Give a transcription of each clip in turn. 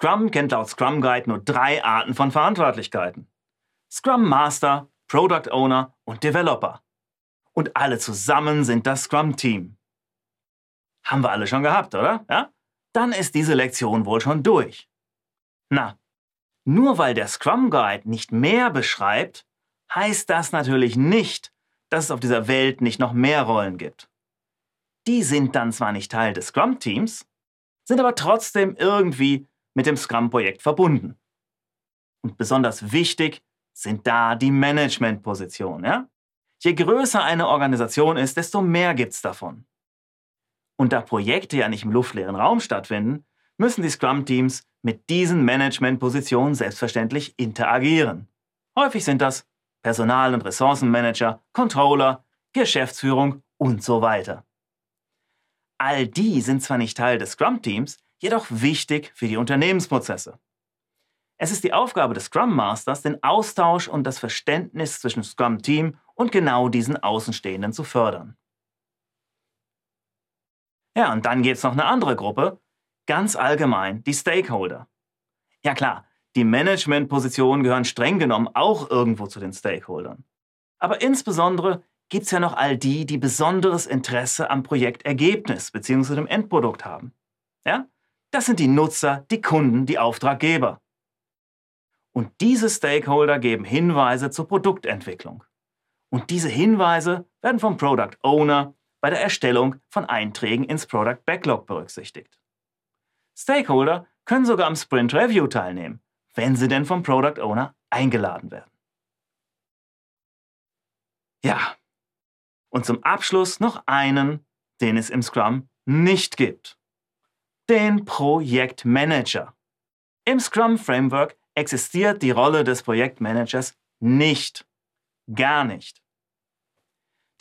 Scrum kennt laut Scrum Guide nur drei Arten von Verantwortlichkeiten. Scrum Master, Product Owner und Developer. Und alle zusammen sind das Scrum Team. Haben wir alle schon gehabt, oder? Ja? Dann ist diese Lektion wohl schon durch. Na, nur weil der Scrum Guide nicht mehr beschreibt, heißt das natürlich nicht, dass es auf dieser Welt nicht noch mehr Rollen gibt. Die sind dann zwar nicht Teil des Scrum-Teams, sind aber trotzdem irgendwie mit dem Scrum-Projekt verbunden. Und besonders wichtig sind da die Management-Positionen. Ja? Je größer eine Organisation ist, desto mehr gibt es davon. Und da Projekte ja nicht im luftleeren Raum stattfinden, müssen die Scrum-Teams mit diesen Management-Positionen selbstverständlich interagieren. Häufig sind das Personal- und Ressourcenmanager, Controller, Geschäftsführung und so weiter. All die sind zwar nicht Teil des Scrum-Teams, jedoch wichtig für die Unternehmensprozesse. Es ist die Aufgabe des Scrum Masters, den Austausch und das Verständnis zwischen Scrum-Team und genau diesen Außenstehenden zu fördern. Ja, und dann gibt es noch eine andere Gruppe, ganz allgemein die Stakeholder. Ja klar, die Managementpositionen gehören streng genommen auch irgendwo zu den Stakeholdern. Aber insbesondere gibt es ja noch all die, die besonderes Interesse am Projektergebnis bzw. dem Endprodukt haben. Ja? Das sind die Nutzer, die Kunden, die Auftraggeber. Und diese Stakeholder geben Hinweise zur Produktentwicklung. Und diese Hinweise werden vom Product Owner bei der Erstellung von Einträgen ins Product Backlog berücksichtigt. Stakeholder können sogar am Sprint Review teilnehmen, wenn sie denn vom Product Owner eingeladen werden. Ja, und zum Abschluss noch einen, den es im Scrum nicht gibt. Den Projektmanager. Im Scrum Framework existiert die Rolle des Projektmanagers nicht. Gar nicht.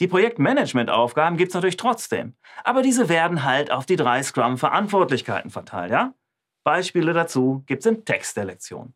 Die Projektmanagement-Aufgaben gibt es natürlich trotzdem, aber diese werden halt auf die drei Scrum-Verantwortlichkeiten verteilt, ja? Beispiele dazu gibt es im Text der Lektion.